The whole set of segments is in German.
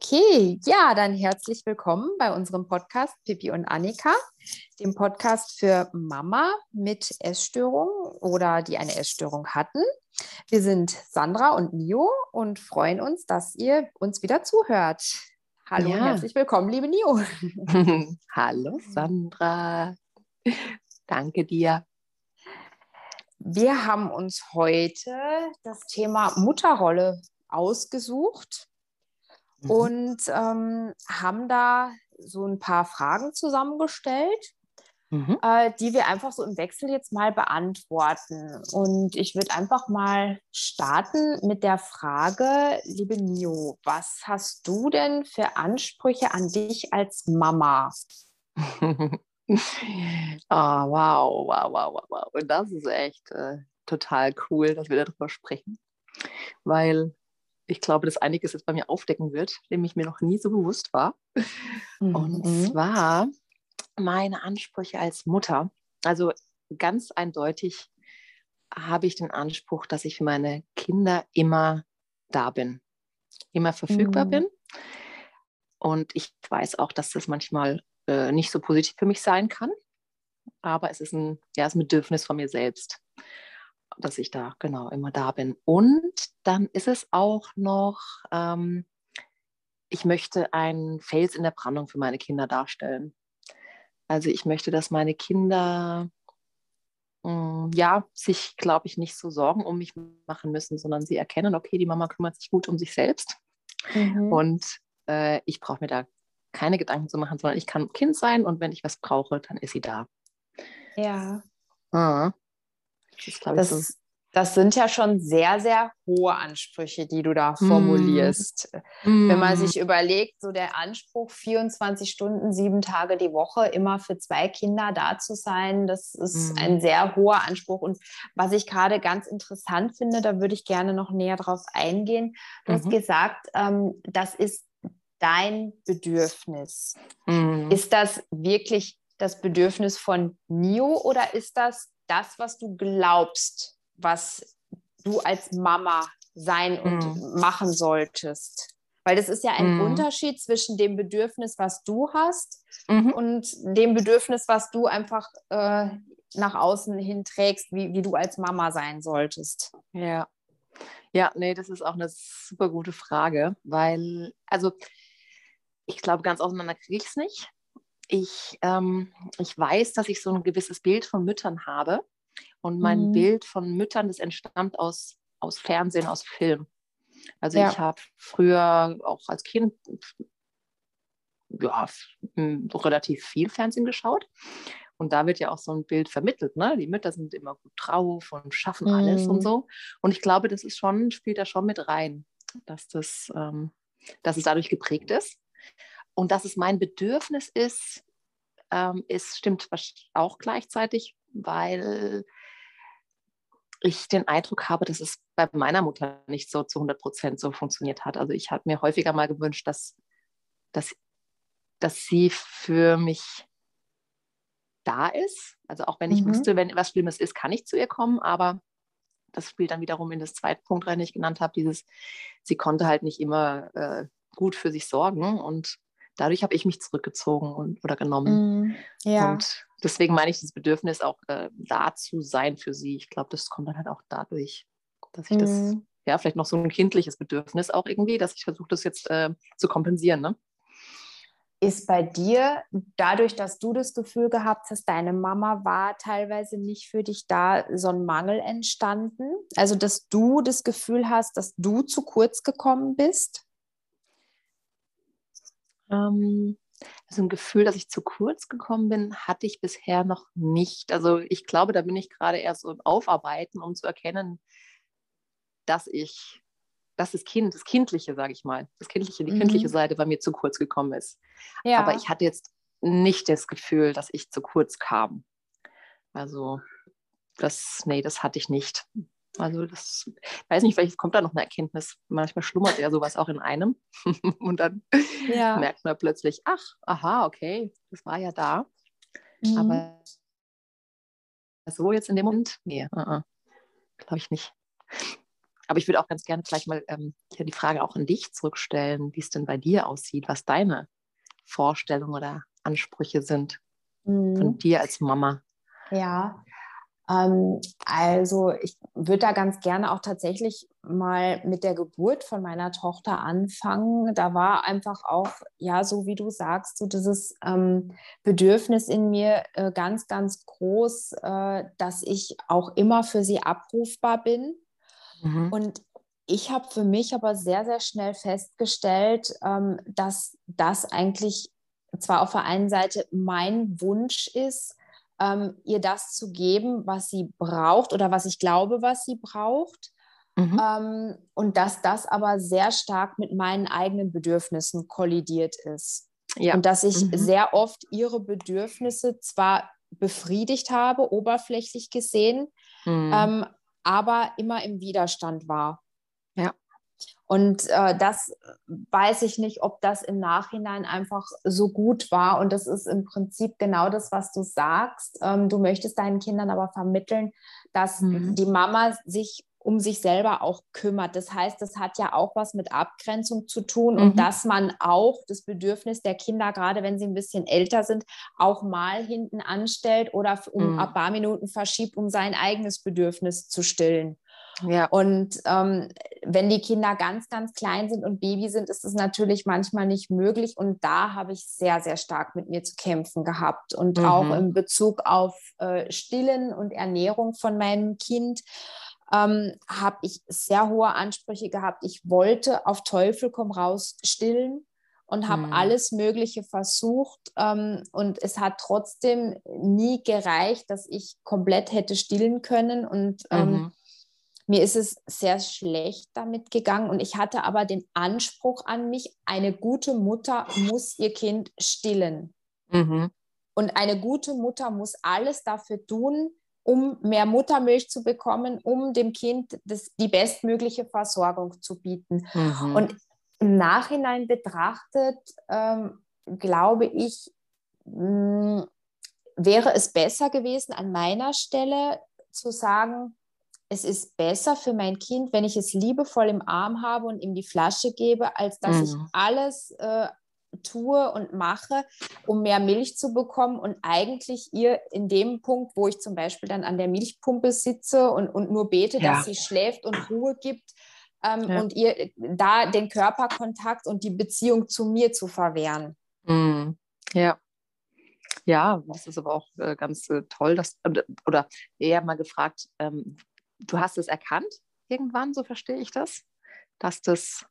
Okay, ja, dann herzlich willkommen bei unserem Podcast Pippi und Annika, dem Podcast für Mama mit Essstörung oder die eine Essstörung hatten. Wir sind Sandra und Nio und freuen uns, dass ihr uns wieder zuhört. Hallo ja. und herzlich willkommen, liebe Nio. Hallo Sandra. Danke dir. Wir haben uns heute das Thema Mutterrolle ausgesucht mhm. und ähm, haben da so ein paar Fragen zusammengestellt, mhm. äh, die wir einfach so im Wechsel jetzt mal beantworten. Und ich würde einfach mal starten mit der Frage, liebe Nio, was hast du denn für Ansprüche an dich als Mama? oh, wow, wow, wow, wow. Und das ist echt äh, total cool, dass wir darüber sprechen. Weil ich glaube, dass einiges jetzt bei mir aufdecken wird, dem ich mir noch nie so bewusst war. Mhm. Und zwar meine Ansprüche als Mutter. Also ganz eindeutig habe ich den Anspruch, dass ich für meine Kinder immer da bin, immer verfügbar mhm. bin. Und ich weiß auch, dass das manchmal äh, nicht so positiv für mich sein kann. Aber es ist ein, ja, ist ein Bedürfnis von mir selbst dass ich da genau immer da bin. Und dann ist es auch noch, ähm, ich möchte einen Fels in der Brandung für meine Kinder darstellen. Also ich möchte, dass meine Kinder mh, mm, ja sich, glaube ich, nicht so Sorgen um mich machen müssen, sondern sie erkennen, okay, die Mama kümmert sich gut um sich selbst. Mhm. Und äh, ich brauche mir da keine Gedanken zu machen, sondern ich kann Kind sein und wenn ich was brauche, dann ist sie da. Ja. Ah. Das, das, so. das, sind ja schon sehr, sehr hohe Ansprüche, die du da formulierst. Mm. Wenn man mm. sich überlegt, so der Anspruch, 24 Stunden, sieben Tage die Woche immer für zwei Kinder da zu sein, das ist mm. ein sehr hoher Anspruch. Und was ich gerade ganz interessant finde, da würde ich gerne noch näher drauf eingehen. Du mhm. hast gesagt, ähm, das ist dein Bedürfnis. Mm. Ist das wirklich das Bedürfnis von Nio oder ist das das, was du glaubst, was du als Mama sein und mm. machen solltest. Weil das ist ja ein mm. Unterschied zwischen dem Bedürfnis, was du hast mhm. und dem Bedürfnis, was du einfach äh, nach außen hin trägst, wie, wie du als Mama sein solltest. Ja. Ja, nee, das ist auch eine super gute Frage, weil, also ich glaube, ganz auseinander kriege ich es nicht ich, ähm, ich weiß, dass ich so ein gewisses Bild von Müttern habe. Und mein mhm. Bild von Müttern, das entstammt aus, aus Fernsehen, aus Film. Also ja. ich habe früher auch als Kind ja, relativ viel Fernsehen geschaut. Und da wird ja auch so ein Bild vermittelt, ne? Die Mütter sind immer gut drauf und schaffen alles und mhm. so. Und ich glaube, das ist schon, spielt da schon mit rein, dass das, ähm, dass es dadurch geprägt ist. Und dass es mein Bedürfnis ist, ähm, ist, stimmt auch gleichzeitig, weil ich den Eindruck habe, dass es bei meiner Mutter nicht so zu 100 Prozent so funktioniert hat. Also ich habe mir häufiger mal gewünscht, dass, dass, dass sie für mich da ist. Also auch wenn ich mhm. wüsste, wenn was Schlimmes ist, kann ich zu ihr kommen, aber das spielt dann wiederum in das zweite Punkt rein, den ich genannt habe, dieses, sie konnte halt nicht immer äh, gut für sich sorgen und dadurch habe ich mich zurückgezogen und, oder genommen. Mm, ja. Und deswegen meine ich das Bedürfnis auch äh, da zu sein für sie. Ich glaube, das kommt dann halt auch dadurch, dass ich mm. das, ja, vielleicht noch so ein kindliches Bedürfnis auch irgendwie, dass ich versuche, das jetzt äh, zu kompensieren. Ne? Ist bei dir, dadurch, dass du das Gefühl gehabt hast, deine Mama war teilweise nicht für dich da, so ein Mangel entstanden? Also, dass du das Gefühl hast, dass du zu kurz gekommen bist? Ähm, also ein Gefühl, dass ich zu kurz gekommen bin, hatte ich bisher noch nicht. Also ich glaube, da bin ich gerade erst so im Aufarbeiten, um zu erkennen, dass ich, dass das Kind, das Kindliche, sage ich mal, das Kindliche, die mhm. kindliche Seite bei mir zu kurz gekommen ist. Ja. Aber ich hatte jetzt nicht das Gefühl, dass ich zu kurz kam. Also das, nee, das hatte ich nicht. Also das, ich weiß nicht, vielleicht kommt da noch eine Erkenntnis. Manchmal schlummert ja sowas auch in einem. Und dann ja. merkt man plötzlich, ach, aha, okay, das war ja da. Mhm. Aber so jetzt in dem Moment, nee, uh -uh, glaube ich nicht. Aber ich würde auch ganz gerne vielleicht mal ähm, hier die Frage auch an dich zurückstellen, wie es denn bei dir aussieht, was deine Vorstellungen oder Ansprüche sind mhm. von dir als Mama. Ja, also ich würde da ganz gerne auch tatsächlich mal mit der Geburt von meiner Tochter anfangen. Da war einfach auch, ja, so wie du sagst, so dieses ähm, Bedürfnis in mir äh, ganz, ganz groß, äh, dass ich auch immer für sie abrufbar bin. Mhm. Und ich habe für mich aber sehr, sehr schnell festgestellt, ähm, dass das eigentlich zwar auf der einen Seite mein Wunsch ist, ähm, ihr das zu geben, was sie braucht oder was ich glaube, was sie braucht. Mhm. Ähm, und dass das aber sehr stark mit meinen eigenen Bedürfnissen kollidiert ist. Ja. Und dass ich mhm. sehr oft ihre Bedürfnisse zwar befriedigt habe, oberflächlich gesehen, mhm. ähm, aber immer im Widerstand war. Und äh, das weiß ich nicht, ob das im Nachhinein einfach so gut war. Und das ist im Prinzip genau das, was du sagst. Ähm, du möchtest deinen Kindern aber vermitteln, dass mhm. die Mama sich um sich selber auch kümmert. Das heißt, das hat ja auch was mit Abgrenzung zu tun mhm. und dass man auch das Bedürfnis der Kinder, gerade wenn sie ein bisschen älter sind, auch mal hinten anstellt oder um mhm. ein paar Minuten verschiebt, um sein eigenes Bedürfnis zu stillen. Ja. Und ähm, wenn die Kinder ganz, ganz klein sind und Baby sind, ist es natürlich manchmal nicht möglich. Und da habe ich sehr, sehr stark mit mir zu kämpfen gehabt. Und mhm. auch in Bezug auf äh, Stillen und Ernährung von meinem Kind ähm, habe ich sehr hohe Ansprüche gehabt. Ich wollte auf Teufel komm raus stillen und habe mhm. alles Mögliche versucht. Ähm, und es hat trotzdem nie gereicht, dass ich komplett hätte stillen können. Und ähm, mhm. Mir ist es sehr schlecht damit gegangen. Und ich hatte aber den Anspruch an mich, eine gute Mutter muss ihr Kind stillen. Mhm. Und eine gute Mutter muss alles dafür tun, um mehr Muttermilch zu bekommen, um dem Kind das, die bestmögliche Versorgung zu bieten. Mhm. Und im Nachhinein betrachtet, ähm, glaube ich, mh, hm, wäre es besser gewesen, an meiner Stelle zu sagen, es ist besser für mein Kind, wenn ich es liebevoll im Arm habe und ihm die Flasche gebe, als dass mhm. ich alles äh, tue und mache, um mehr Milch zu bekommen und eigentlich ihr in dem Punkt, wo ich zum Beispiel dann an der Milchpumpe sitze und, und nur bete, ja. dass sie schläft und Ruhe gibt ähm, ja. und ihr da den Körperkontakt und die Beziehung zu mir zu verwehren. Mhm. Ja. Ja, das ist aber auch äh, ganz äh, toll, dass, oder eher mal gefragt, ähm, du hast es erkannt irgendwann, so verstehe ich das, dass das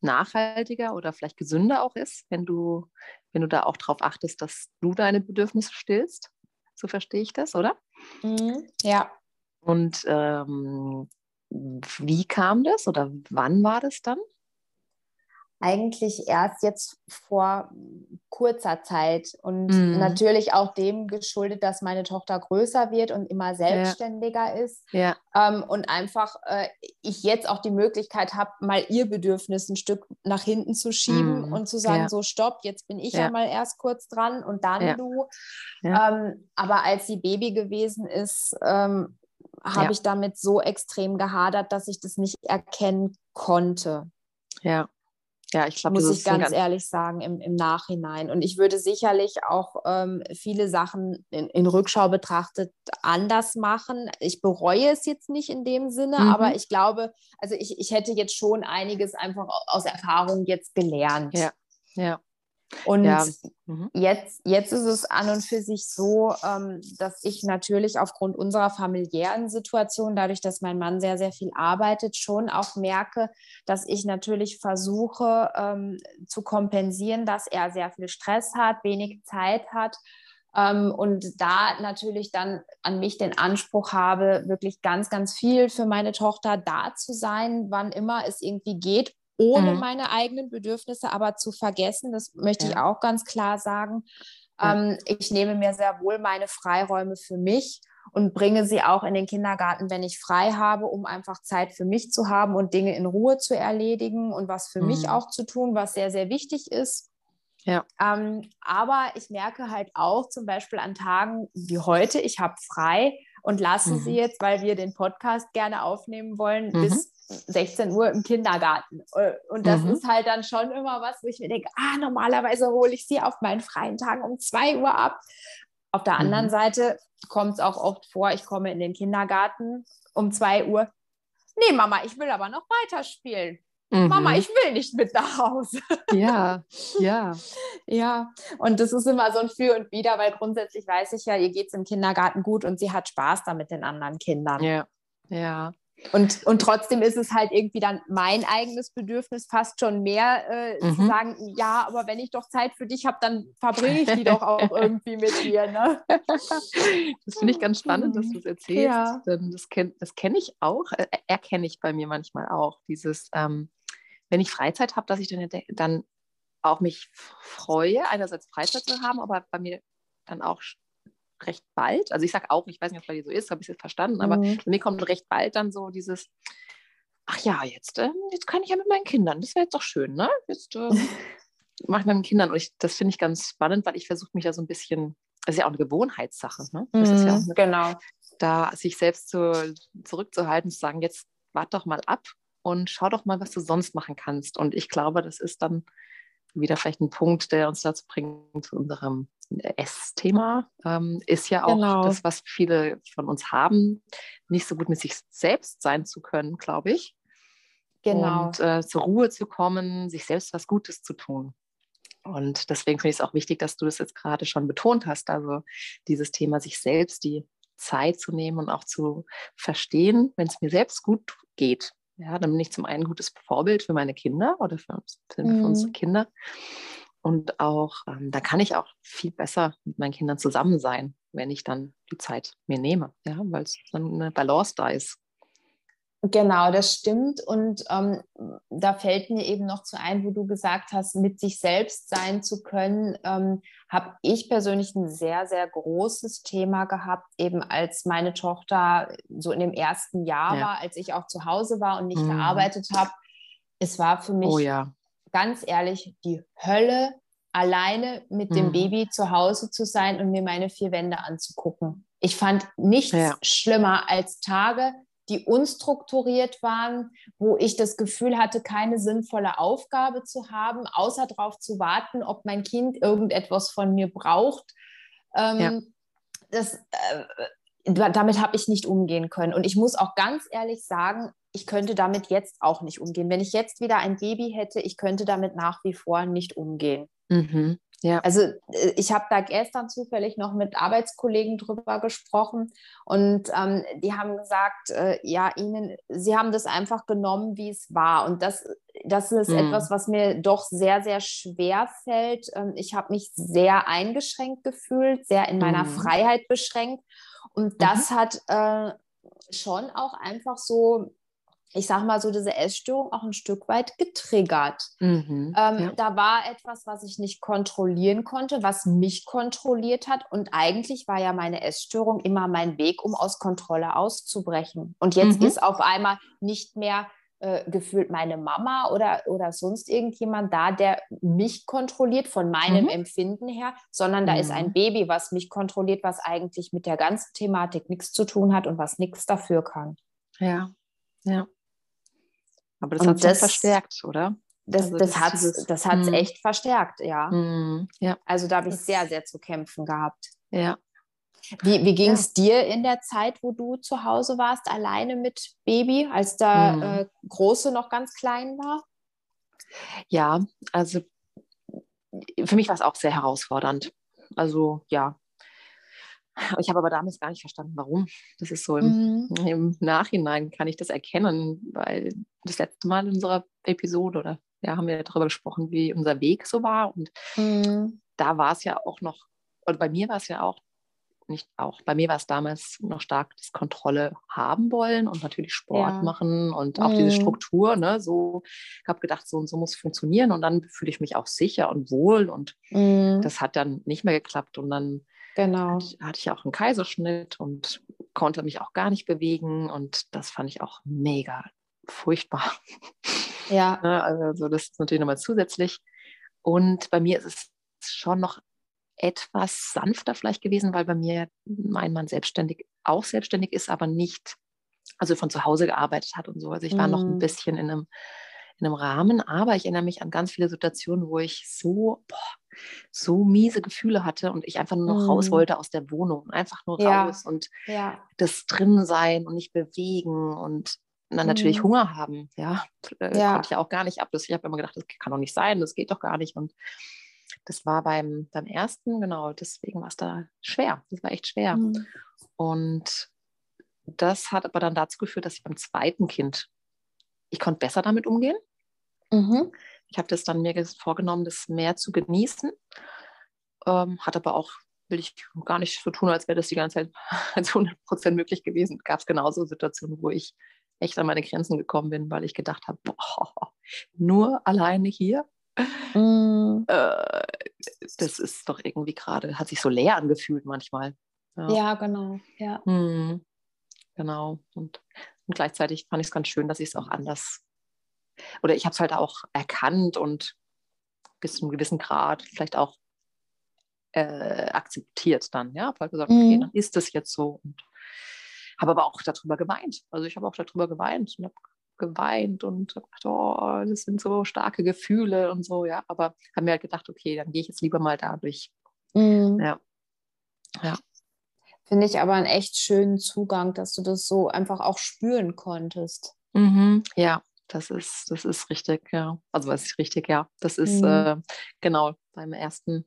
nachhaltiger oder vielleicht gesünder auch ist, wenn du, wenn du da auch darauf achtest, dass du deine Bedürfnisse stillst. So verstehe ich das, oder? Mhm, ja. Und ähm, wie kam das oder wann war das dann? Eigentlich erst jetzt vor kurzer Zeit und mhm. natürlich auch dem geschuldet, dass meine Tochter größer wird und immer selbstständiger ja. ist ja. Ähm, und einfach äh, ich jetzt auch die Möglichkeit habe, mal ihr Bedürfnis ein Stück nach hinten zu schieben mhm. und zu sagen, ja. so stopp, jetzt bin ich ja. mal erst kurz dran und dann du. Ähm, aber als sie Baby gewesen ist, ähm, habe ich damit so extrem gehadert, dass ich das nicht erkennen konnte. Ja. Ja, ich glaube, muss ich ganz, ganz, ehrlich sagen, im, im Nachhinein. Und ich würde sicherlich auch ähm, viele Sachen in, in, Rückschau betrachtet anders machen. Ich bereue es jetzt nicht in dem Sinne, mhm. aber ich glaube, also ich, ich hätte jetzt schon einiges einfach aus Erfahrung jetzt gelernt. Ja, ja. Und ja. mhm. jetzt, jetzt ist es an und für sich so, ähm, dass ich natürlich aufgrund unserer familiären Situation, dadurch, dass mein Mann sehr, sehr viel arbeitet, schon auch merke, dass ich natürlich versuche ähm, zu kompensieren, dass er sehr viel Stress hat, wenig Zeit hat. Ähm, und da natürlich dann an mich den Anspruch habe, wirklich ganz, ganz viel für meine Tochter da zu sein, wann immer es irgendwie geht, ohne mhm. meine eigenen Bedürfnisse aber zu vergessen. Das möchte ja. ich auch ganz klar sagen. Ja. Ähm, ich nehme mir sehr wohl meine Freiräume für mich und bringe sie auch in den Kindergarten, wenn ich frei habe, um einfach Zeit für mich zu haben und Dinge in Ruhe zu erledigen und was für mhm. mich auch zu tun, was sehr, sehr wichtig ist. Ja. Ähm, aber ich merke halt auch zum Beispiel an Tagen wie heute, ich habe frei, und lassen mhm. sie jetzt, weil wir den Podcast gerne aufnehmen wollen, mhm. bis 16 Uhr im Kindergarten. Äh, und das mhm. ist halt dann schon immer was, wo ich mir denke, ah, normalerweise hole ich sie auf meinen freien Tagen um 2 Uhr ab. Auf der anderen mhm. Seite kommt es auch oft vor, ich komme in den Kindergarten um 2 Uhr. Nee, Mama, ich will aber noch weiterspielen. Mhm. Mama, ich will nicht mit nach Hause. Ja, ja. ja, und das ist immer so ein Für und Wider, weil grundsätzlich weiß ich ja, ihr geht es im Kindergarten gut und sie hat Spaß da mit den anderen Kindern. Ja, ja. Und, und trotzdem ist es halt irgendwie dann mein eigenes Bedürfnis fast schon mehr äh, mhm. zu sagen, ja, aber wenn ich doch Zeit für dich habe, dann verbringe ich die doch auch irgendwie mit dir. Ne? Das finde ich ganz spannend, dass du es erzählst. Ja. Das kenne das kenn ich auch, äh, erkenne ich bei mir manchmal auch. Dieses, ähm, wenn ich Freizeit habe, dass ich dann, dann auch mich freue, einerseits Freizeit zu haben, aber bei mir dann auch recht bald, also ich sage auch, ich weiß nicht, ob es bei dir so ist, habe ich es jetzt verstanden, aber mhm. mir kommt recht bald dann so dieses, ach ja, jetzt, äh, jetzt kann ich ja mit meinen Kindern, das wäre jetzt doch schön, ne? Jetzt äh, mache ich mit meinen Kindern und ich, das finde ich ganz spannend, weil ich versuche mich da so ein bisschen, das ist ja auch eine Gewohnheitssache, ne? Das mhm, ist ja auch eine, genau. Da sich selbst zu, zurückzuhalten, zu sagen, jetzt warte doch mal ab und schau doch mal, was du sonst machen kannst. Und ich glaube, das ist dann wieder vielleicht ein Punkt, der uns dazu bringt, zu unserem Essthema. Ähm, ist ja auch genau. das, was viele von uns haben, nicht so gut mit sich selbst sein zu können, glaube ich. Genau. Und äh, zur Ruhe zu kommen, sich selbst was Gutes zu tun. Und deswegen finde ich es auch wichtig, dass du das jetzt gerade schon betont hast. Also dieses Thema, sich selbst die Zeit zu nehmen und auch zu verstehen, wenn es mir selbst gut geht, ja, dann bin ich zum einen ein gutes Vorbild für meine Kinder oder für, für mhm. unsere Kinder. Und auch, ähm, da kann ich auch viel besser mit meinen Kindern zusammen sein, wenn ich dann die Zeit mir nehme, ja, weil es dann eine Balance da ist. Genau, das stimmt. Und ähm, da fällt mir eben noch zu ein, wo du gesagt hast, mit sich selbst sein zu können, ähm, habe ich persönlich ein sehr, sehr großes Thema gehabt, eben als meine Tochter so in dem ersten Jahr ja. war, als ich auch zu Hause war und nicht mhm. gearbeitet habe. Es war für mich, oh, ja. ganz ehrlich, die Hölle, alleine mit dem mhm. Baby zu Hause zu sein und mir meine vier Wände anzugucken. Ich fand nichts ja. schlimmer als Tage, die unstrukturiert waren, wo ich das Gefühl hatte, keine sinnvolle Aufgabe zu haben, außer darauf zu warten, ob mein Kind irgendetwas von mir braucht. Ähm, ja. das, äh, damit habe ich nicht umgehen können. Und ich muss auch ganz ehrlich sagen, ich könnte damit jetzt auch nicht umgehen. Wenn ich jetzt wieder ein Baby hätte, ich könnte damit nach wie vor nicht umgehen. Mhm. Ja. Also äh, ich habe da gestern zufällig noch mit Arbeitskollegen drüber gesprochen und ähm, die haben gesagt, äh, ja, ihnen, sie haben das einfach genommen, wie es war. Und das, das ist mhm. etwas, was mir doch sehr, sehr schwer fällt. Ähm, ich habe mich sehr eingeschränkt gefühlt, sehr in meiner mhm. Freiheit beschränkt. Und das mhm. hat äh, schon auch einfach so ich sag mal so, diese Essstörung auch ein Stück weit getriggert. Mhm, ähm, ja. Da war etwas, was ich nicht kontrollieren konnte, was mich kontrolliert hat. Und eigentlich war ja meine Essstörung immer mein Weg, um aus Kontrolle auszubrechen. Und jetzt mhm. ist auf einmal nicht mehr äh, gefühlt meine Mama oder, oder sonst irgendjemand da, der mich kontrolliert von meinem mhm. Empfinden her, sondern da ist ein mhm. Baby, was mich kontrolliert, was eigentlich mit der ganzen Thematik nichts zu tun hat und was nichts dafür kann. Ja, ja. Aber das hat es verstärkt, oder? Das, also das, das hat es das hat's hm. echt verstärkt, ja. Hm, ja. Also da habe ich sehr, sehr zu kämpfen gehabt. Ja. Wie, wie ging es ja. dir in der Zeit, wo du zu Hause warst, alleine mit Baby, als der hm. äh, Große noch ganz klein war? Ja, also für mich war es auch sehr herausfordernd. Also ja, ich habe aber damals gar nicht verstanden, warum. Das ist so im, mhm. im, Nachhinein kann ich das erkennen, weil das letzte Mal in unserer Episode oder ja, haben wir darüber gesprochen, wie unser Weg so war. Und mhm. da war es ja auch noch, oder bei mir war es ja auch, nicht auch, bei mir war es damals noch stark das Kontrolle haben wollen und natürlich Sport ja. machen und auch mhm. diese Struktur, ne, so, ich habe gedacht, so und so muss funktionieren und dann fühle ich mich auch sicher und wohl und mhm. das hat dann nicht mehr geklappt und dann Genau. Hatte, hatte ich auch einen Kaiserschnitt und konnte mich auch gar nicht bewegen und das fand ich auch mega furchtbar. Ja. Ne, also das ist natürlich nochmal zusätzlich. Und bei mir ist es schon noch etwas sanfter vielleicht gewesen, weil bei mir mein Mann selbstständig auch selbstständig ist, aber nicht, also von zu Hause gearbeitet hat und so. Also ich war mhm. noch ein mhm. bisschen in einem, in einem Rahmen, aber ich erinnere mich an ganz viele Situationen, wo ich so, boah, so miese Gefühle hatte und ich einfach nur noch mhm. raus wollte aus der Wohnung, einfach nur ja. raus und ja. das drin sein und nicht bewegen und dann natürlich mhm. Hunger haben. Ja, äh, ja. konnte ich auch gar nicht ab. Ich habe immer gedacht, das kann doch nicht sein, das geht doch gar nicht. Und das war beim, beim ersten, genau, deswegen war es da schwer. Das war echt schwer. Mhm. Und das hat aber dann dazu geführt, dass ich beim zweiten Kind, ich konnte besser damit umgehen. Mhm. Ich habe das dann mir vorgenommen, das mehr zu genießen. Ähm, hat aber auch, will ich gar nicht so tun, als wäre das die ganze Zeit als 100 Prozent möglich gewesen. Gab es genauso Situationen, wo ich echt an meine Grenzen gekommen bin, weil ich gedacht habe, nur alleine hier, mm. äh, das ist doch irgendwie gerade, hat sich so leer angefühlt manchmal. Ja, ja genau. Ja. Mm. Genau. Und, und gleichzeitig fand ich es ganz schön, dass ich es auch anders, oder ich habe es halt auch erkannt und bis zu einem gewissen Grad vielleicht auch äh, akzeptiert dann. Ja, habe halt gesagt, okay, mm. dann ist das jetzt so. Und habe aber auch darüber geweint. Also ich habe auch darüber geweint und habe geweint und gedacht, oh, das sind so starke Gefühle und so, ja. Aber habe mir halt gedacht, okay, dann gehe ich jetzt lieber mal dadurch. Mhm. Ja. Ja. Finde ich aber einen echt schönen Zugang, dass du das so einfach auch spüren konntest. Mhm. Ja, das ist, das ist richtig, ja. Also was ist richtig, ja. Das ist mhm. äh, genau beim ersten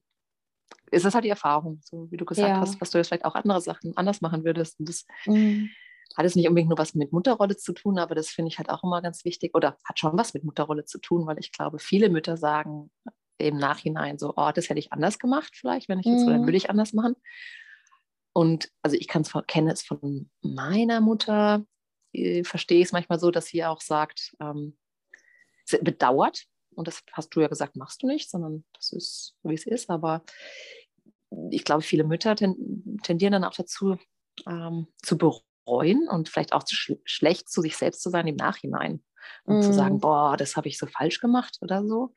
ist das halt die Erfahrung, so wie du gesagt ja. hast, was du jetzt vielleicht auch andere Sachen anders machen würdest. Und das mhm. hat es nicht unbedingt nur was mit Mutterrolle zu tun, aber das finde ich halt auch immer ganz wichtig oder hat schon was mit Mutterrolle zu tun, weil ich glaube, viele Mütter sagen im Nachhinein so, oh, das hätte ich anders gemacht vielleicht, wenn ich jetzt, mhm. oder würde ich anders machen. Und also ich kann es kenne es von meiner Mutter, äh, verstehe ich es manchmal so, dass sie auch sagt, ähm, bedauert, und das hast du ja gesagt, machst du nicht, sondern das ist wie es ist. Aber ich glaube, viele Mütter tendieren dann auch dazu, ähm, zu bereuen und vielleicht auch zu sch schlecht zu sich selbst zu sein im Nachhinein. Und mm. zu sagen, boah, das habe ich so falsch gemacht oder so.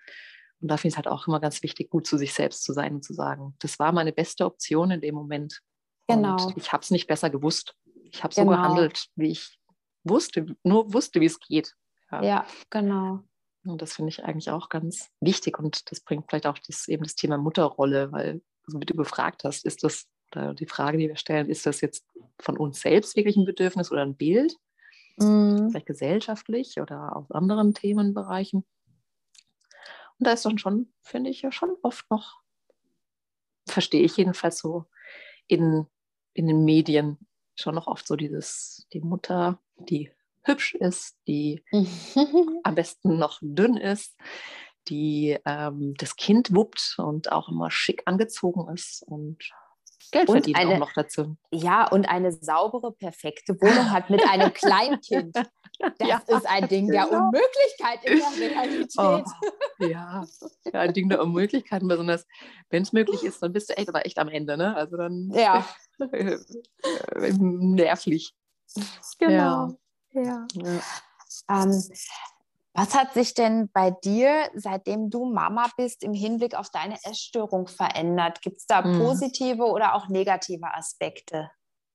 Und da finde ich es halt auch immer ganz wichtig, gut zu sich selbst zu sein und zu sagen, das war meine beste Option in dem Moment. Genau. Und ich habe es nicht besser gewusst. Ich habe genau. so gehandelt, wie ich wusste, nur wusste, wie es geht. Ja, ja genau. Und das finde ich eigentlich auch ganz wichtig und das bringt vielleicht auch das, eben das Thema Mutterrolle, weil, so wie du gefragt hast, ist das, oder die Frage, die wir stellen, ist das jetzt von uns selbst wirklich ein Bedürfnis oder ein Bild? Mhm. Vielleicht gesellschaftlich oder aus anderen Themenbereichen. Und da ist dann schon, finde ich, ja schon oft noch, verstehe ich jedenfalls so in, in den Medien schon noch oft so dieses, die Mutter, die hübsch ist, die am besten noch dünn ist, die ähm, das Kind wuppt und auch immer schick angezogen ist und Geld und verdient eine, auch noch dazu. Ja, und eine saubere, perfekte Wohnung hat mit einem Kleinkind. Das ja, ist ein Ding genau. der Unmöglichkeit in der Realität. Oh, ja. ja, ein Ding der Unmöglichkeiten, besonders wenn es möglich ist, dann bist du echt, aber echt am Ende, ne? Also dann ja. Nervlich. Genau. Ja. Ja. ja. Ähm, was hat sich denn bei dir, seitdem du Mama bist, im Hinblick auf deine Essstörung verändert? Gibt es da mhm. positive oder auch negative Aspekte?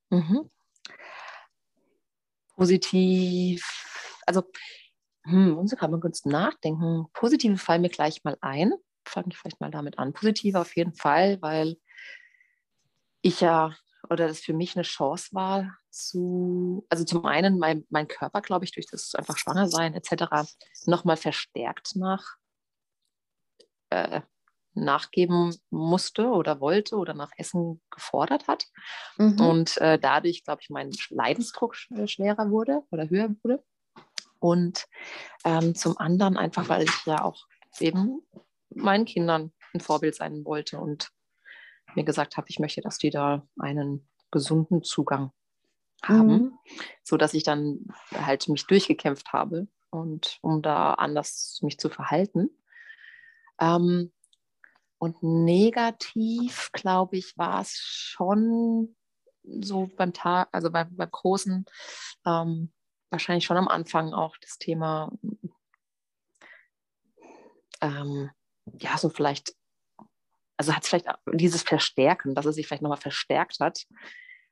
Mhm. Positiv, also hm, muss ich mal kurz nachdenken. Positive fallen mir gleich mal ein. Fange ich vielleicht mal damit an. Positive auf jeden Fall, weil ich ja oder das für mich eine Chance war, zu, also zum einen mein, mein Körper, glaube ich, durch das einfach Schwangersein etc. nochmal verstärkt nach, äh, nachgeben musste oder wollte oder nach Essen gefordert hat. Mhm. Und äh, dadurch, glaube ich, mein Leidensdruck schwerer wurde oder höher wurde. Und ähm, zum anderen einfach, weil ich ja auch eben meinen Kindern ein Vorbild sein wollte und mir gesagt habe, ich möchte, dass die da einen gesunden Zugang haben, mhm. so dass ich dann halt mich durchgekämpft habe und um da anders mich zu verhalten. Ähm, und negativ, glaube ich, war es schon so beim Tag, also beim, beim Großen, ähm, wahrscheinlich schon am Anfang auch das Thema, ähm, ja, so vielleicht also hat es vielleicht dieses Verstärken, dass es sich vielleicht nochmal verstärkt hat,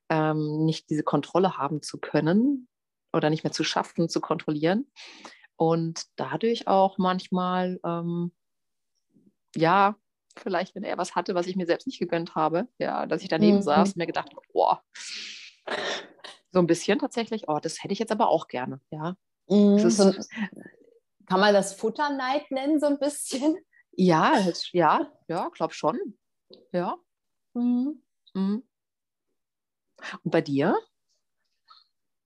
ähm, nicht diese Kontrolle haben zu können oder nicht mehr zu schaffen, zu kontrollieren. Und dadurch auch manchmal, ähm, ja, vielleicht, wenn er was hatte, was ich mir selbst nicht gegönnt habe, ja, dass ich daneben mhm. saß und mir gedacht habe, boah, so ein bisschen tatsächlich, oh, das hätte ich jetzt aber auch gerne, ja. Mhm. So, kann man das Futterneid nennen, so ein bisschen? Ja, ja, ja, glaube schon. Ja. Mhm. Mhm. Und bei dir?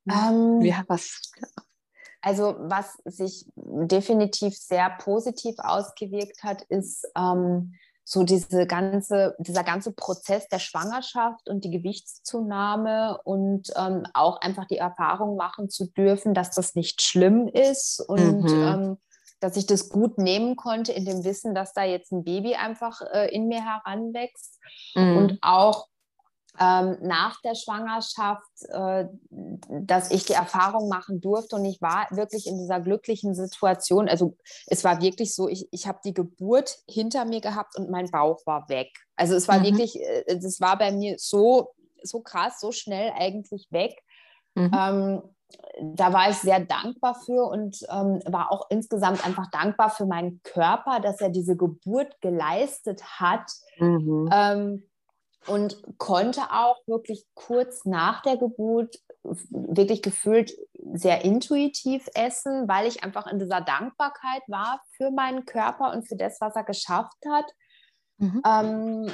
Ähm, ja, was? Also was sich definitiv sehr positiv ausgewirkt hat, ist ähm, so diese ganze, dieser ganze Prozess der Schwangerschaft und die Gewichtszunahme und ähm, auch einfach die Erfahrung machen zu dürfen, dass das nicht schlimm ist und mhm. Dass ich das gut nehmen konnte in dem Wissen, dass da jetzt ein Baby einfach äh, in mir heranwächst mhm. und auch ähm, nach der Schwangerschaft, äh, dass ich die Erfahrung machen durfte und ich war wirklich in dieser glücklichen Situation. Also es war wirklich so, ich, ich habe die Geburt hinter mir gehabt und mein Bauch war weg. Also es war mhm. wirklich, äh, es war bei mir so, so krass, so schnell eigentlich weg. Mhm. Ähm, da war ich sehr dankbar für und ähm, war auch insgesamt einfach dankbar für meinen Körper, dass er diese Geburt geleistet hat. Mhm. Ähm, und konnte auch wirklich kurz nach der Geburt wirklich gefühlt sehr intuitiv essen, weil ich einfach in dieser Dankbarkeit war für meinen Körper und für das, was er geschafft hat. Mhm. Ähm,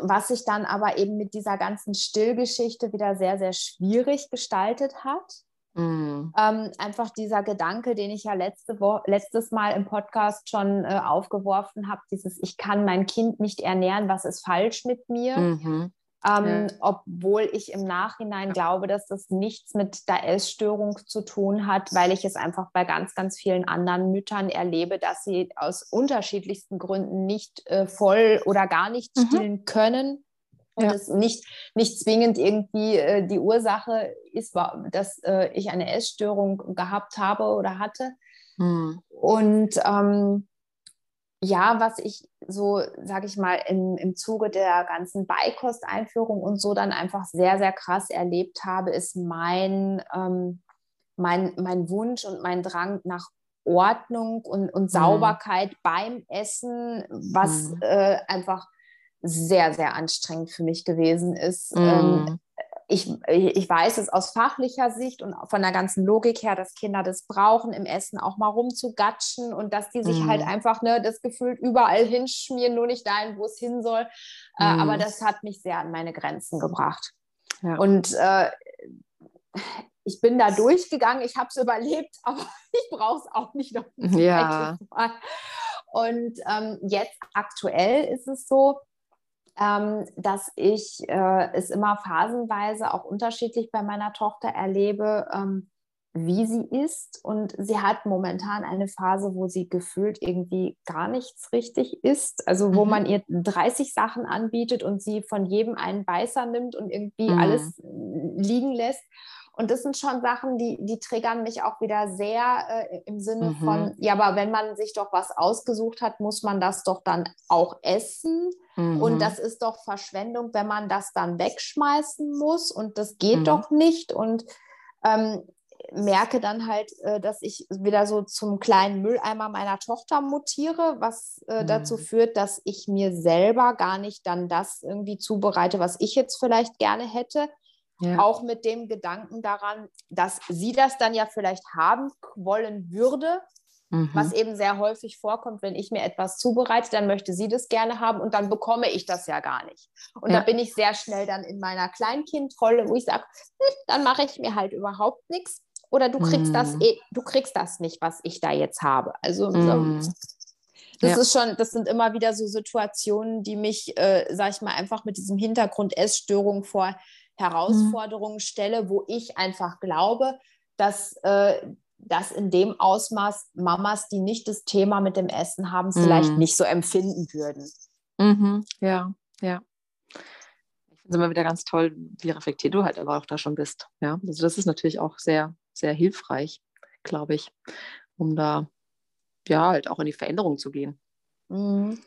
was sich dann aber eben mit dieser ganzen Stillgeschichte wieder sehr, sehr schwierig gestaltet hat. Mhm. Ähm, einfach dieser Gedanke, den ich ja letzte letztes Mal im Podcast schon äh, aufgeworfen habe, dieses Ich kann mein Kind nicht ernähren, was ist falsch mit mir? Mhm. Ähm, ja. Obwohl ich im Nachhinein glaube, dass das nichts mit der Essstörung zu tun hat, weil ich es einfach bei ganz, ganz vielen anderen Müttern erlebe, dass sie aus unterschiedlichsten Gründen nicht äh, voll oder gar nicht mhm. stillen können und ja. es nicht, nicht zwingend irgendwie äh, die Ursache ist, dass äh, ich eine Essstörung gehabt habe oder hatte. Mhm. Und ähm, ja, was ich so, sage ich mal, im, im Zuge der ganzen Beikosteinführung und so dann einfach sehr, sehr krass erlebt habe, ist mein, ähm, mein, mein Wunsch und mein Drang nach Ordnung und, und mhm. Sauberkeit mhm. beim Essen, was mhm. äh, einfach sehr, sehr anstrengend für mich gewesen ist. Mm. Ähm, ich, ich weiß es aus fachlicher Sicht und von der ganzen Logik her, dass Kinder das brauchen, im Essen auch mal rumzugatschen und dass die sich mm. halt einfach ne, das Gefühl überall hinschmieren, nur nicht dahin, wo es hin soll. Mm. Äh, aber mhm. das hat mich sehr an meine Grenzen gebracht. Ja. Und äh, ich bin da durchgegangen, ich habe es überlebt, aber ich brauche es auch nicht noch. Ja. Und ähm, jetzt aktuell ist es so, ähm, dass ich äh, es immer phasenweise auch unterschiedlich bei meiner Tochter erlebe, ähm, wie sie ist. Und sie hat momentan eine Phase, wo sie gefühlt irgendwie gar nichts richtig isst. Also wo mhm. man ihr 30 Sachen anbietet und sie von jedem einen Beißer nimmt und irgendwie mhm. alles liegen lässt. Und das sind schon Sachen, die, die triggern mich auch wieder sehr äh, im Sinne mhm. von, ja, aber wenn man sich doch was ausgesucht hat, muss man das doch dann auch essen. Mhm. Und das ist doch Verschwendung, wenn man das dann wegschmeißen muss. Und das geht mhm. doch nicht. Und ähm, merke dann halt, äh, dass ich wieder so zum kleinen Mülleimer meiner Tochter mutiere, was äh, mhm. dazu führt, dass ich mir selber gar nicht dann das irgendwie zubereite, was ich jetzt vielleicht gerne hätte. Ja. Auch mit dem Gedanken daran, dass sie das dann ja vielleicht haben wollen würde, mhm. was eben sehr häufig vorkommt, wenn ich mir etwas zubereite, dann möchte sie das gerne haben und dann bekomme ich das ja gar nicht. Und ja. da bin ich sehr schnell dann in meiner Kleinkindrolle, wo ich sage, hm, dann mache ich mir halt überhaupt nichts oder du kriegst mhm. das eh, du kriegst das nicht, was ich da jetzt habe. Also mhm. das ja. ist schon, das sind immer wieder so Situationen, die mich, äh, sag ich mal, einfach mit diesem Hintergrund Essstörung vor Herausforderungen stelle, wo ich einfach glaube, dass äh, das in dem Ausmaß Mamas, die nicht das Thema mit dem Essen haben, vielleicht mhm. nicht so empfinden würden. Mhm. Ja, ja. Ich finde es immer wieder ganz toll, wie reflektiert du halt aber auch da schon bist. Ja, also das ist natürlich auch sehr, sehr hilfreich, glaube ich, um da ja halt auch in die Veränderung zu gehen. Mhm.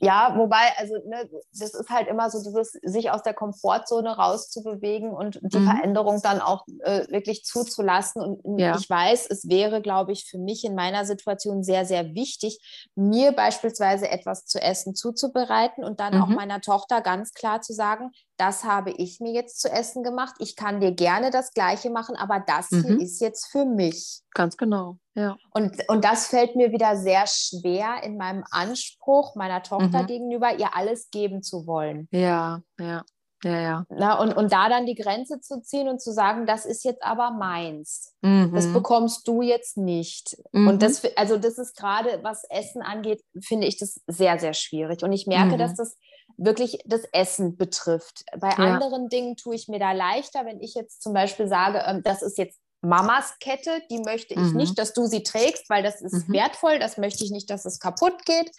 Ja, wobei, also ne, das ist halt immer so dieses, sich aus der Komfortzone rauszubewegen und die mhm. Veränderung dann auch äh, wirklich zuzulassen. Und ja. ich weiß, es wäre, glaube ich, für mich in meiner Situation sehr, sehr wichtig, mir beispielsweise etwas zu essen zuzubereiten und dann mhm. auch meiner Tochter ganz klar zu sagen, das habe ich mir jetzt zu essen gemacht. Ich kann dir gerne das Gleiche machen, aber das mhm. hier ist jetzt für mich. Ganz genau, ja. Und, und das fällt mir wieder sehr schwer in meinem Anspruch meiner Tochter mhm. gegenüber, ihr alles geben zu wollen. Ja, ja. Ja, ja. Na, und, und da dann die Grenze zu ziehen und zu sagen, das ist jetzt aber meins. Mhm. Das bekommst du jetzt nicht. Mhm. Und das, also das ist gerade, was Essen angeht, finde ich das sehr, sehr schwierig. Und ich merke, mhm. dass das wirklich das Essen betrifft. Bei ja. anderen Dingen tue ich mir da leichter, wenn ich jetzt zum Beispiel sage, ähm, das ist jetzt Mamas Kette, die möchte ich mhm. nicht, dass du sie trägst, weil das ist mhm. wertvoll, das möchte ich nicht, dass es kaputt geht.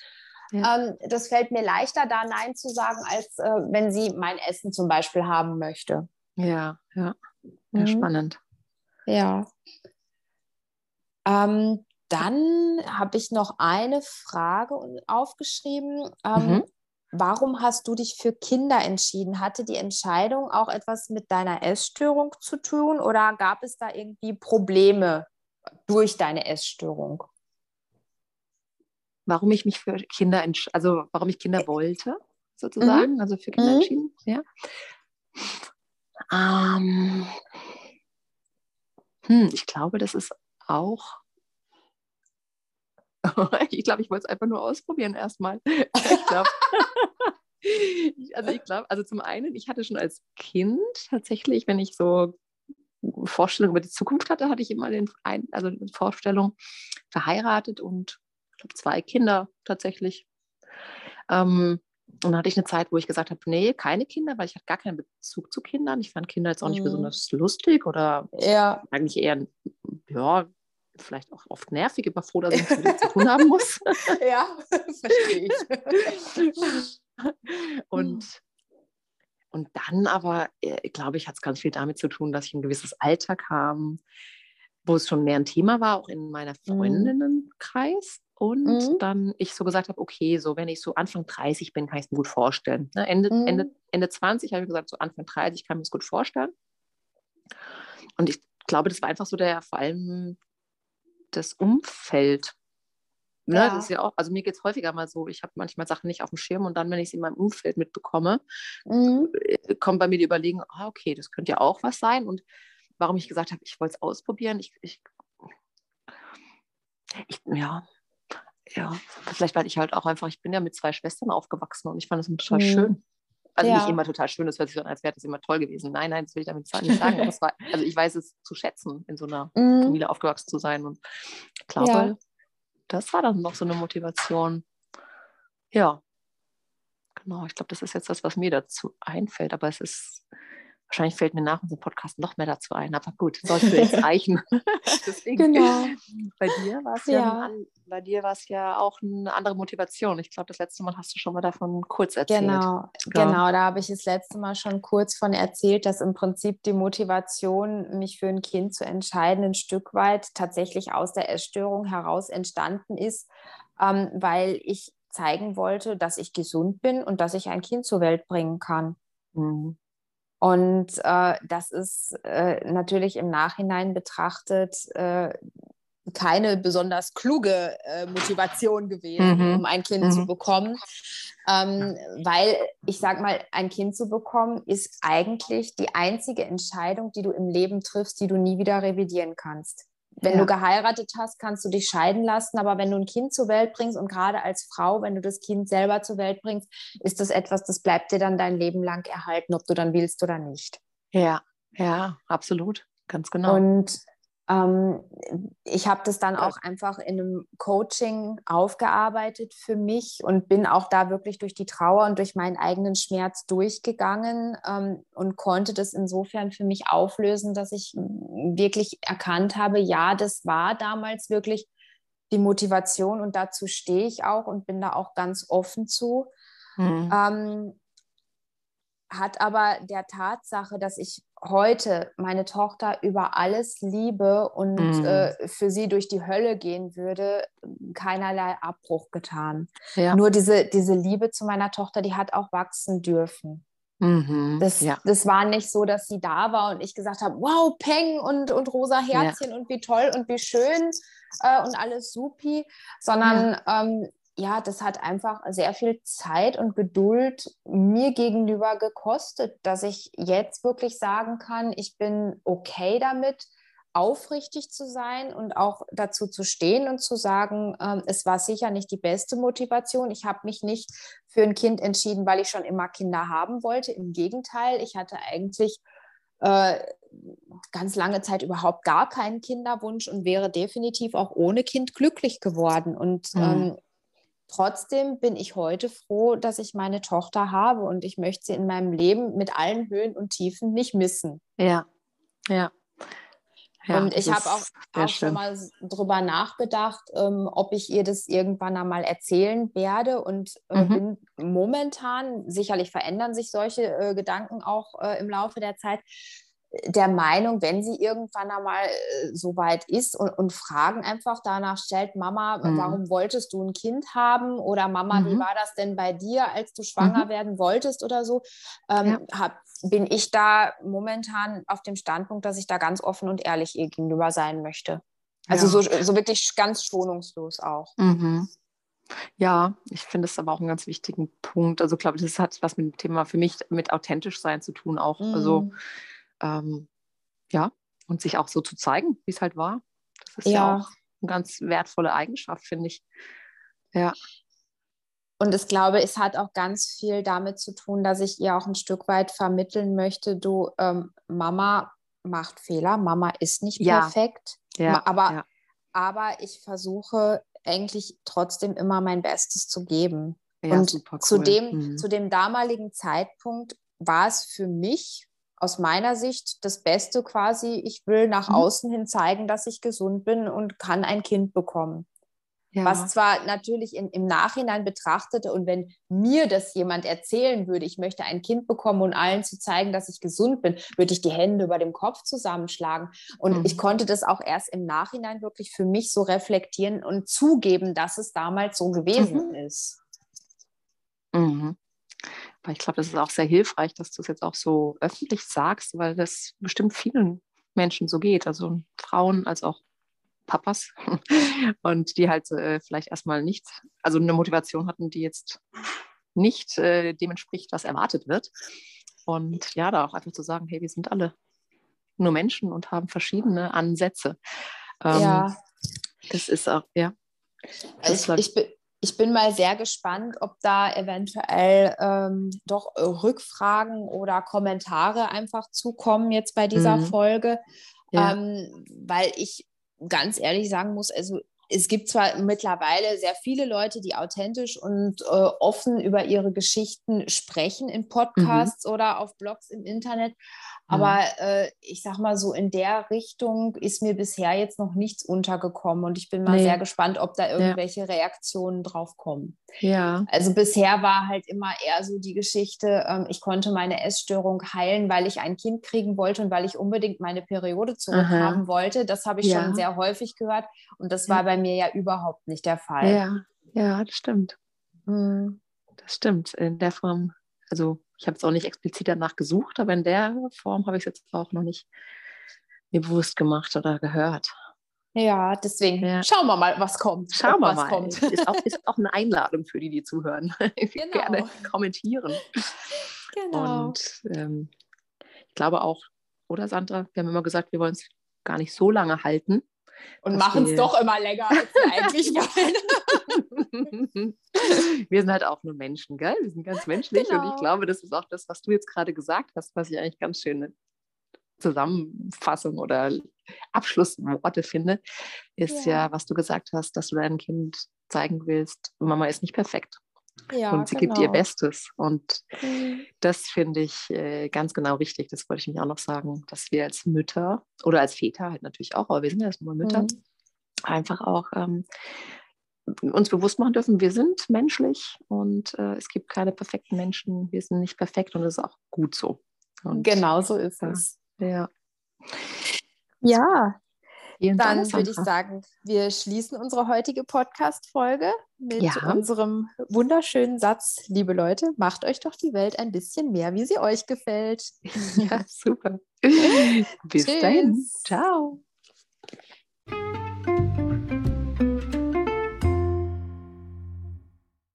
Ja. Ähm, das fällt mir leichter, da Nein zu sagen, als äh, wenn sie mein Essen zum Beispiel haben möchte. Ja, ja. ja mhm. Spannend. Ja. Ähm, dann habe ich noch eine Frage aufgeschrieben. Ähm, mhm. Warum hast du dich für Kinder entschieden? Hatte die Entscheidung auch etwas mit deiner Essstörung zu tun oder gab es da irgendwie Probleme durch deine Essstörung? Warum ich mich für Kinder, also warum ich Kinder wollte, sozusagen, mhm. also für Kinder mhm. entschieden, ja. Ähm, hm, ich glaube, das ist auch ich glaube, ich wollte es einfach nur ausprobieren erstmal. Ich glaube. also ich glaube, also zum einen, ich hatte schon als Kind tatsächlich, wenn ich so Vorstellungen über die Zukunft hatte, hatte ich immer den ein, also eine Vorstellung verheiratet und ich glaube zwei Kinder tatsächlich. Ähm, und dann hatte ich eine Zeit, wo ich gesagt habe, nee, keine Kinder, weil ich hatte gar keinen Bezug zu Kindern. Ich fand Kinder jetzt auch nicht mhm. besonders lustig oder ja. eigentlich eher, ja, vielleicht auch oft nervig, aber froh, dass ich nichts zu tun haben muss. ja, verstehe ich. und, und dann aber, äh, glaube ich, hat es ganz viel damit zu tun, dass ich ein gewisses Alter kam, wo es schon mehr ein Thema war, auch in meiner mhm. Freundinnenkreis. Und mhm. dann ich so gesagt habe, okay, so wenn ich so Anfang 30 bin, kann ich es mir gut vorstellen. Ne? Ende, mhm. Ende, Ende 20 habe ich gesagt, so Anfang 30 kann ich mir das gut vorstellen. Und ich glaube, das war einfach so der, vor allem das Umfeld. Ne, ja. Das ist ja auch, also mir geht es häufiger mal so, ich habe manchmal Sachen nicht auf dem Schirm und dann, wenn ich sie in meinem Umfeld mitbekomme, mhm. Äh, kommt bei mir die Überlegung, ah, okay, das könnte ja auch was sein. Und warum ich gesagt habe, ich wollte es ausprobieren, ich, ich, ich, ja, ja, vielleicht weil ich halt auch einfach, ich bin ja mit zwei Schwestern aufgewachsen und ich fand das total mhm. schön. Also ja. nicht immer total schön, das hört sich so an, als wäre das immer toll gewesen. Nein, nein, das will ich damit nicht sagen. War, also ich weiß es zu schätzen, in so einer mhm. Familie aufgewachsen zu sein. Und ich glaube, ja. das war dann noch so eine Motivation. Ja, genau. Ich glaube, das ist jetzt das, was mir dazu einfällt. Aber es ist Wahrscheinlich fällt mir nach unserem Podcast noch mehr dazu ein, aber gut, sollte jetzt reichen. Deswegen, genau. Bei dir war es ja, ja bei dir war es ja auch eine andere Motivation. Ich glaube, das letzte Mal hast du schon mal davon kurz erzählt. Genau, ja. genau, da habe ich das letzte Mal schon kurz von erzählt, dass im Prinzip die Motivation, mich für ein Kind zu entscheiden, ein Stück weit tatsächlich aus der Essstörung heraus entstanden ist, ähm, weil ich zeigen wollte, dass ich gesund bin und dass ich ein Kind zur Welt bringen kann. Mhm. Und äh, das ist äh, natürlich im Nachhinein betrachtet äh, keine besonders kluge äh, Motivation gewesen, mhm. um ein Kind mhm. zu bekommen. Ähm, weil ich sage mal, ein Kind zu bekommen ist eigentlich die einzige Entscheidung, die du im Leben triffst, die du nie wieder revidieren kannst. Wenn ja. du geheiratet hast, kannst du dich scheiden lassen, aber wenn du ein Kind zur Welt bringst und gerade als Frau, wenn du das Kind selber zur Welt bringst, ist das etwas, das bleibt dir dann dein Leben lang erhalten, ob du dann willst oder nicht. Ja, ja, absolut, ganz genau. Und ähm, ich habe das dann auch einfach in einem Coaching aufgearbeitet für mich und bin auch da wirklich durch die Trauer und durch meinen eigenen Schmerz durchgegangen ähm, und konnte das insofern für mich auflösen, dass ich wirklich erkannt habe, ja, das war damals wirklich die Motivation und dazu stehe ich auch und bin da auch ganz offen zu. Mhm. Ähm, hat aber der Tatsache, dass ich heute meine Tochter über alles liebe und mm. äh, für sie durch die Hölle gehen würde, keinerlei Abbruch getan. Ja. Nur diese, diese Liebe zu meiner Tochter, die hat auch wachsen dürfen. Mhm, das, ja. das war nicht so, dass sie da war und ich gesagt habe, wow, Peng und, und rosa Herzchen ja. und wie toll und wie schön äh, und alles supi, sondern ähm, ja, das hat einfach sehr viel Zeit und Geduld mir gegenüber gekostet, dass ich jetzt wirklich sagen kann, ich bin okay damit, aufrichtig zu sein und auch dazu zu stehen und zu sagen, ähm, es war sicher nicht die beste Motivation. Ich habe mich nicht für ein Kind entschieden, weil ich schon immer Kinder haben wollte. Im Gegenteil, ich hatte eigentlich äh, ganz lange Zeit überhaupt gar keinen Kinderwunsch und wäre definitiv auch ohne Kind glücklich geworden. Und mhm. ähm, trotzdem bin ich heute froh, dass ich meine Tochter habe und ich möchte sie in meinem Leben mit allen Höhen und Tiefen nicht missen. Ja, ja. Ja, und ich habe auch, auch schon mal drüber nachgedacht, ähm, ob ich ihr das irgendwann einmal erzählen werde. Und äh, mhm. bin momentan, sicherlich verändern sich solche äh, Gedanken auch äh, im Laufe der Zeit, der Meinung, wenn sie irgendwann einmal äh, so weit ist und, und, Fragen einfach danach stellt, Mama, mhm. warum wolltest du ein Kind haben? Oder Mama, mhm. wie war das denn bei dir, als du schwanger mhm. werden wolltest oder so? Ähm, ja. hab, bin ich da momentan auf dem Standpunkt, dass ich da ganz offen und ehrlich ihr gegenüber sein möchte. Also ja. so, so wirklich ganz schonungslos auch. Mhm. Ja, ich finde es aber auch einen ganz wichtigen Punkt. Also, glaube ich, das hat was mit dem Thema für mich mit authentisch sein zu tun auch. Also mhm ähm, ja, und sich auch so zu zeigen, wie es halt war. Das ist ja. ja auch eine ganz wertvolle Eigenschaft, finde ich. Ja. Und ich glaube, es hat auch ganz viel damit zu tun, dass ich ihr auch ein Stück weit vermitteln möchte, du, ähm, Mama macht Fehler, Mama ist nicht ja. perfekt, ja. aber, ja. aber ich versuche eigentlich trotzdem immer mein Bestes zu geben. und cool. zu, dem, mhm. zu dem damaligen Zeitpunkt war es für mich aus meiner Sicht das Beste quasi. Ich will nach mhm. außen hin zeigen, dass ich gesund bin und kann ein Kind bekommen. Ja. Was zwar natürlich in, im Nachhinein betrachtete und wenn mir das jemand erzählen würde, ich möchte ein Kind bekommen und allen zu zeigen, dass ich gesund bin, würde ich die Hände über dem Kopf zusammenschlagen. Und mhm. ich konnte das auch erst im Nachhinein wirklich für mich so reflektieren und zugeben, dass es damals so gewesen mhm. ist. Mhm. Aber ich glaube, das ist auch sehr hilfreich, dass du es jetzt auch so öffentlich sagst, weil das bestimmt vielen Menschen so geht, also Frauen als auch Papas und die halt äh, vielleicht erstmal nicht, also eine Motivation hatten, die jetzt nicht äh, dem entspricht, was erwartet wird. Und ja, da auch einfach zu sagen, hey, wir sind alle nur Menschen und haben verschiedene Ansätze. Ähm, ja. Das ist auch, ja. Also ich, ich, bin, ich bin mal sehr gespannt, ob da eventuell ähm, doch äh, Rückfragen oder Kommentare einfach zukommen jetzt bei dieser mhm. Folge, ja. ähm, weil ich ganz ehrlich sagen muss, also es gibt zwar mittlerweile sehr viele Leute, die authentisch und äh, offen über ihre Geschichten sprechen in Podcasts mhm. oder auf Blogs im Internet, aber äh, ich sag mal so, in der Richtung ist mir bisher jetzt noch nichts untergekommen und ich bin mal nee. sehr gespannt, ob da irgendwelche ja. Reaktionen drauf kommen. Ja. Also bisher war halt immer eher so die Geschichte, ähm, ich konnte meine Essstörung heilen, weil ich ein Kind kriegen wollte und weil ich unbedingt meine Periode zurückhaben wollte. Das habe ich ja. schon sehr häufig gehört und das war bei mir ja überhaupt nicht der Fall. Ja, ja das stimmt. Mhm. Das stimmt. In der Form, also ich habe es auch nicht explizit danach gesucht, aber in der Form habe ich es jetzt auch noch nicht mir bewusst gemacht oder gehört. Ja, deswegen ja. schauen wir mal, was kommt. Schauen wir mal. Kommt. Ist, auch, ist auch eine Einladung für die, die zuhören. Genau. Gerne kommentieren. Genau. Und ähm, ich glaube auch, oder Sandra, wir haben immer gesagt, wir wollen es gar nicht so lange halten. Und machen es doch immer länger, als wir eigentlich wollen. wir sind halt auch nur Menschen, gell? Wir sind ganz menschlich genau. und ich genau. glaube, das ist auch das, was du jetzt gerade gesagt hast, was ich eigentlich ganz schöne Zusammenfassung oder Abschlussworte finde, ist ja. ja, was du gesagt hast, dass du deinem Kind zeigen willst, Mama ist nicht perfekt. Ja, und sie genau. gibt ihr genau. Bestes. Und mhm. das finde ich äh, ganz genau richtig. Das wollte ich mich auch noch sagen, dass wir als Mütter oder als Väter halt natürlich auch, aber wir sind ja erstmal Mütter, mhm. einfach auch ähm, uns bewusst machen dürfen, wir sind menschlich und äh, es gibt keine perfekten Menschen. Wir sind nicht perfekt und das ist auch gut so. Und, genau so ist es. Ja. Ja, Vielen Dann Dank, würde ich sagen, wir schließen unsere heutige Podcast-Folge mit ja. unserem wunderschönen Satz. Liebe Leute, macht euch doch die Welt ein bisschen mehr, wie sie euch gefällt. Ja, super. Bis Tschüss. dahin. Ciao.